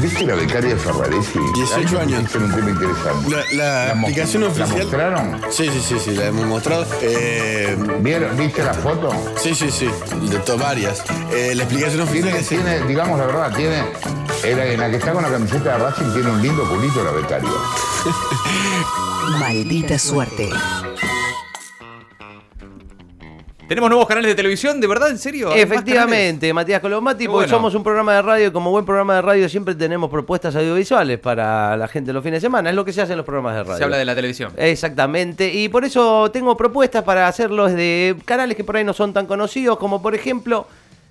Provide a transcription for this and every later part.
¿Viste la becaria de Ferraresi? 18 años. Es un tema interesante. La, la aplicación ¿La oficial. mostraron? Sí, sí, sí, sí, la hemos mostrado. Eh, ¿Vieron- ¿Viste la foto? sí, sí, sí, de varias. Eh, la explicación oficial Tiene, es tiene, digamos la verdad, tiene. En la, en la que está con la camiseta de Racing tiene un lindo culito la becaria. Maldita suerte. ¿Tenemos nuevos canales de televisión? ¿De verdad? ¿En serio? ¿Hay más Efectivamente, Matías Colombati, Qué porque bueno. somos un programa de radio y como buen programa de radio siempre tenemos propuestas audiovisuales para la gente los fines de semana. Es lo que se hace en los programas de radio. Se habla de la televisión. Exactamente, y por eso tengo propuestas para hacerlos de canales que por ahí no son tan conocidos, como por ejemplo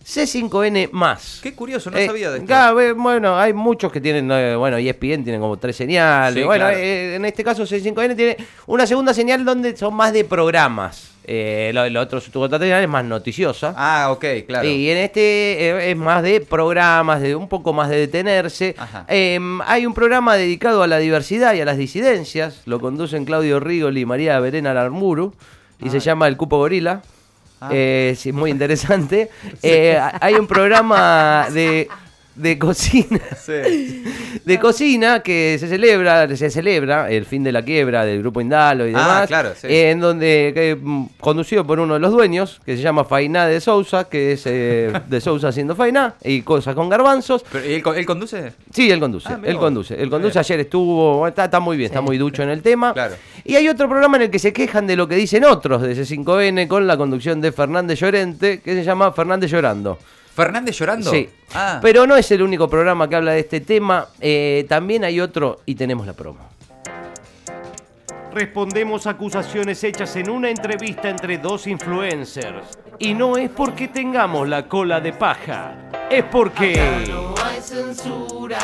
C5N más. Qué curioso, no Eh, sabía de esto. claro, bueno, hay muchos que tienen, eh, bueno, ESPN tienen como tres señales. Sí, bueno, claro. eh, en este caso C5N tiene una segunda señal donde son más de programas. Eh, lo, lo otro, su otra señal es más noticiosa. Ah, ok, claro. Y en este es más de programas, de un poco más de detenerse. Ajá. Eh, hay un programa dedicado a la diversidad y a las disidencias. Lo conducen Claudio Rigoli y María Verena Larmuru. Y se llama El Cupo Gorila. Ah. Eh, sí, muy interesante. Eh, hay un programa de, de cocina. Sí. De cocina que se celebra, se celebra el fin de la quiebra del grupo Indalo y Ah, demás. claro, sí. eh, en donde que, mm, conducido por uno de los dueños, que se llama Fainá de Sousa, que es eh, de Sousa haciendo Fainá y cosas con garbanzos. Pero, ¿y él, él conduce? Sí, él conduce, Ah, él conduce. Él conduce, ayer estuvo, está, está muy bien, está muy ducho en el tema. Claro. Y hay otro programa en el que se quejan de lo que dicen otros de C5N con la conducción de Fernández Llorente, que se llama Fernández Llorando. ¿Fernández llorando? Sí. Ah, Pero no es el único programa que habla de este tema. eh, también hay otro y tenemos la promo. Respondemos a acusaciones hechas en una entrevista entre dos influencers. Y no es porque tengamos la cola de paja. Es porque... Acá censura,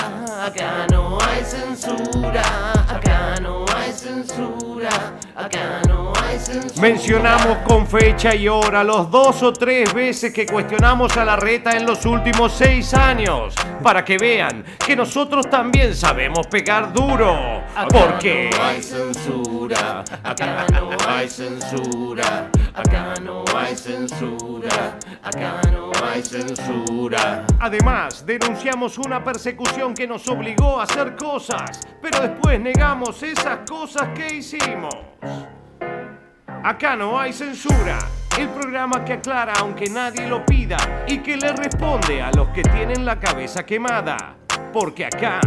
acá no hay censura, acá no hay censura, acá no hay censura. Mencionamos con fecha y hora los dos o tres veces que cuestionamos a la reta en los últimos seis años. Para que vean que nosotros también sabemos pegar duro. Porque... no hay censura, acá no hay censura, acá no hay censura, acá no hay censura. Además, denunciamos una persecución que nos obligó a hacer cosas, pero después negamos esas cosas que hicimos. Acá no hay censura. El programa que aclara aunque nadie lo pida y que le responde a los que tienen la cabeza quemada. Porque acá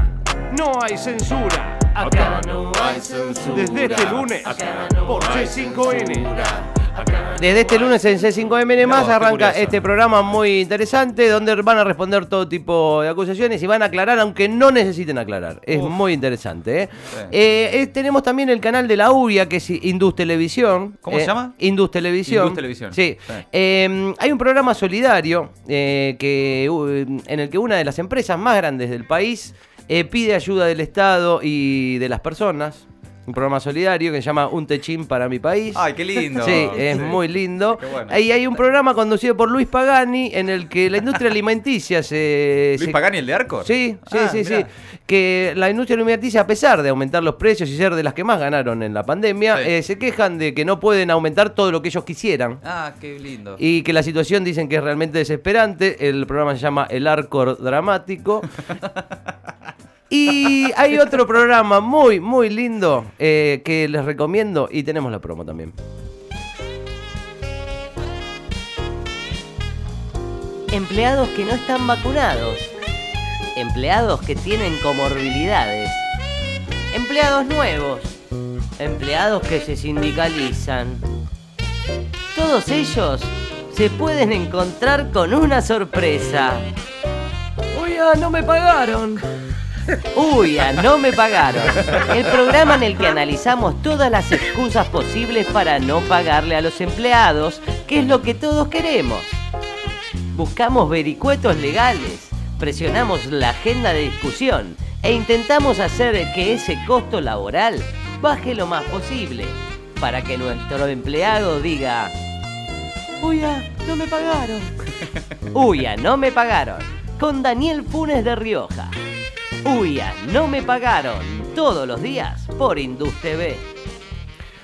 no hay censura. Acá no hay censura. Desde este lunes por C5N. Desde este lunes en C5M más No, arranca este programa muy interesante donde van a responder todo tipo de acusaciones y van a aclarar aunque no necesiten aclarar. Es muy interesante. ¿eh? Eh, eh, tenemos también el canal de la URIA que es Indus Televisión. ¿Cómo se Eh, llama? Indus Televisión. Indus Televisión. Sí. Sí. Eh, hay un programa solidario eh, que, uh, en el que una de las empresas más grandes del país pide ayuda del Estado y de las personas. Un programa solidario que se llama Un Techín para mi país. Ay, qué lindo. Sí, es Sí. muy lindo. Bueno. Ahí hay un programa conducido por Luis Pagani en el que la industria alimenticia se... ¿Luis se- Pagani, el de Arcor? Sí, sí, Ah, sí, sí. Que la industria alimenticia, a pesar de aumentar los precios y ser de las que más ganaron en la pandemia, Sí. eh, se quejan de que no pueden aumentar todo lo que ellos quisieran. Ah, qué lindo. Y que la situación dicen que es realmente desesperante. El programa se llama El Arcor Dramático. Y hay otro programa muy, muy lindo eh, que les recomiendo y tenemos la promo también. Empleados que no están vacunados. Empleados que tienen comorbilidades. Empleados nuevos. Empleados que se sindicalizan. Todos ellos se pueden encontrar con una sorpresa. Uy, ah, no me pagaron. Uy, ah, no me pagaron. El programa en el que analizamos todas las excusas posibles para no pagarle a los empleados, que es lo que todos queremos. Buscamos vericuetos legales, presionamos la agenda de discusión e intentamos hacer que ese costo laboral baje lo más posible para que nuestro empleado diga, Uy, ah, no me pagaron. Uy, ah, no me pagaron. Con Daniel Funes de Rioja. Uy, ah, no me pagaron. Todos los días por Indus TV.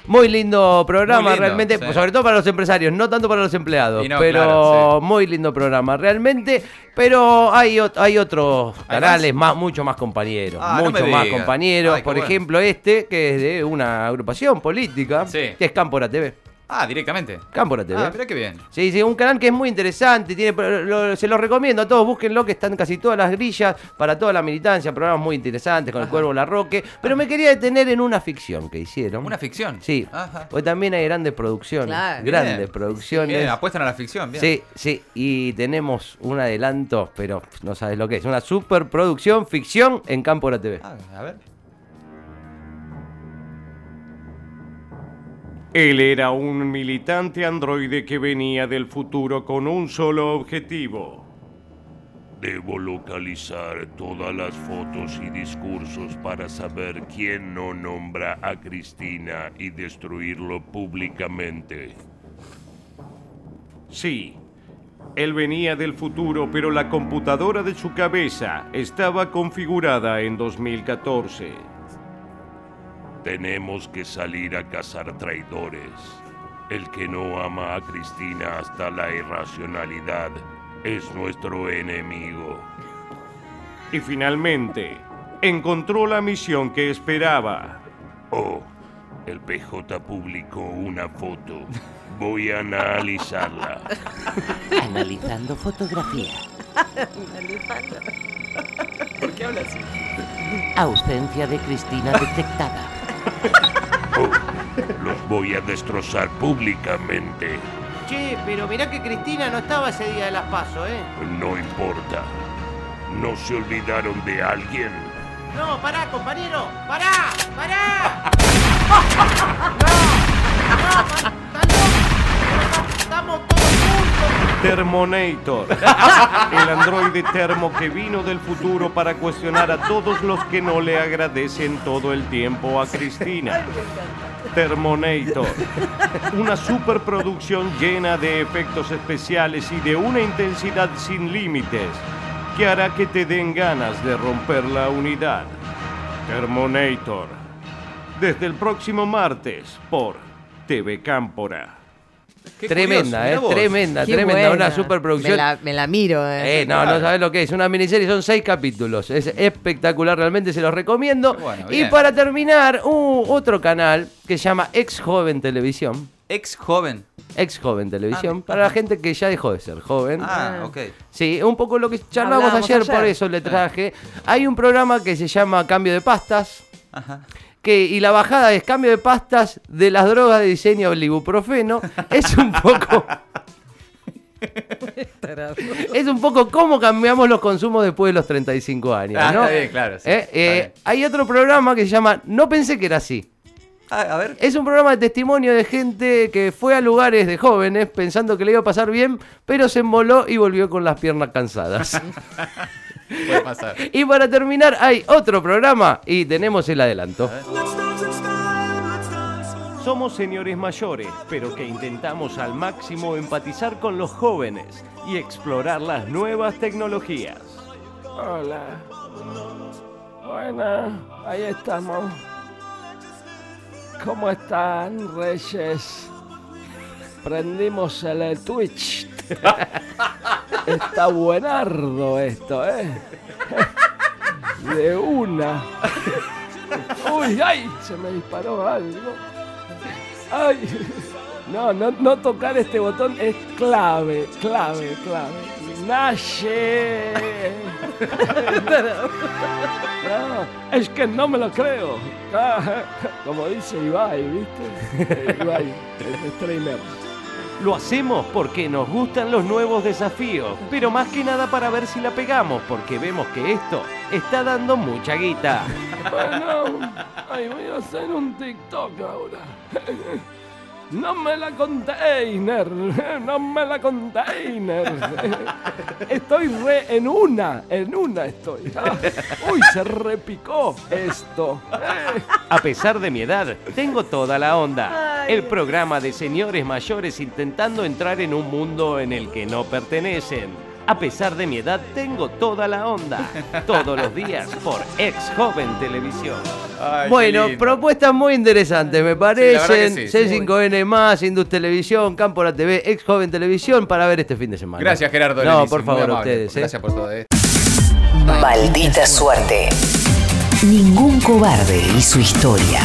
Muy lindo programa, Muy lindo, realmente, sí. pues, sobre todo para los empresarios, no tanto para los empleados, no, pero claro, sí. muy lindo programa, realmente. Pero hay, hay otros ¿Hay canales más, mucho más compañeros, Ah, mucho más compañeros. Ay, Por bueno. ejemplo, este, que es de una agrupación política, Sí. que es Cámpora TV. Ah, directamente. Cámpora TV. Ah, mirá qué bien. Sí, sí, un canal que es muy interesante, tiene, lo- se lo recomiendo a todos, búsquenlo, que están casi todas las grillas para toda la militancia, programas muy interesantes con el Cuervo Larroque, pero me quería detener en una ficción que hicieron. Una ficción. Sí, Ajá. porque también hay grandes producciones, Claro. grandes Bien. producciones. Bien, apuestan a la ficción. Bien. Sí, sí, y tenemos un adelanto, pero no sabes lo que es, una superproducción, ficción en Cámpora TV. Ah, a ver. Él era un militante androide que venía del futuro con un solo objetivo. Debo localizar todas las fotos y discursos para saber quién no nombra a Cristina y destruirlo públicamente. Sí, él venía del futuro, pero la computadora de su cabeza estaba configurada en 2014. Tenemos que salir a cazar traidores. El que no ama a Cristina hasta la irracionalidad es nuestro enemigo. Y finalmente, encontró la misión que esperaba. Oh, el PJ publicó una foto. Voy a analizarla. Analizando fotografía. ¿Por qué habla así? Ausencia de Cristina detectada. Oh, los voy a destrozar públicamente. Che, pero mirá que Cristina no estaba ese día de las pasos, ¿eh? No importa. ¿No se olvidaron de alguien? No, pará, compañero, pará, pará. Estamos todos juntos. Termonator, el androide termo que vino del futuro para cuestionar a todos los que no le agradecen todo el tiempo a Cristina. Termonator, una superproducción llena de efectos especiales y de una intensidad sin límites que hará que te den ganas de romper la unidad. Termonator, desde el próximo martes por TV Cámpora. Qué Tremenda, curioso, eh, tremenda, Qué tremenda, buena. una superproducción. Me la, me la miro, eh. Eh, no, no sabes lo que es. Una miniserie, son seis capítulos. Es espectacular, realmente se los recomiendo. Bueno, y para terminar, uh, otro canal que se llama Ex Joven Televisión. Ex joven. Ex Joven Televisión. Ah, para la gente que ya dejó de ser joven. Ah, ok. Sí, un poco lo que Hablábamos ayer, ayer. por eso le traje. Hay un programa que se llama Cambio de Pastas. Ajá. Que, y la bajada es cambio de pastas de las drogas de diseño el ibuprofeno. Es un poco. es un poco cómo cambiamos los consumos después de los 35 años. Ah, ¿no? está bien, claro, sí, Eh, está eh, bien. hay otro programa que se llama No pensé que era así. Ah, a ver. Es un programa de testimonio de gente que fue a lugares de jóvenes pensando que le iba a pasar bien, pero se emboló y volvió con las piernas cansadas. Puede pasar. y para terminar, hay otro programa y tenemos el adelanto. Somos señores mayores, pero que intentamos al máximo empatizar con los jóvenes y explorar las nuevas tecnologías. Hola. Bueno, ahí estamos. ¿Cómo están, Reyes? Prendimos el Twitch. Está buenardo esto, ¿eh? De una. Uy, ay, se me disparó algo. Ay. No, no, no tocar este botón es clave, clave, clave. Naye. No, es que no me lo creo. Ah, Como dice Ibai, ¿viste? Ibai, el streamer. Lo hacemos porque nos gustan los nuevos desafíos, pero más que nada para ver si la pegamos, porque vemos que esto está dando mucha guita. Bueno, ay, voy a hacer un TikTok ahora. No me la container, no me la container. Estoy re en una, en una estoy. Ah, Uy, se repicó esto. A pesar de mi edad, tengo toda la onda. El programa de señores mayores intentando entrar en un mundo en el que no pertenecen. A pesar de mi edad, tengo toda la onda. Todos los días por Ex Joven Televisión. Ay, bueno, propuestas muy interesantes, me parecen. que sí, sí. C5N más, Indus Televisión, Campo La TV, Ex Joven Televisión para ver este fin de semana. Gracias, Gerardo. No, Lenis, por favor, amable. ustedes. ¿eh? Gracias por todo. eh. Maldita suerte. Ningún cobarde y su historia.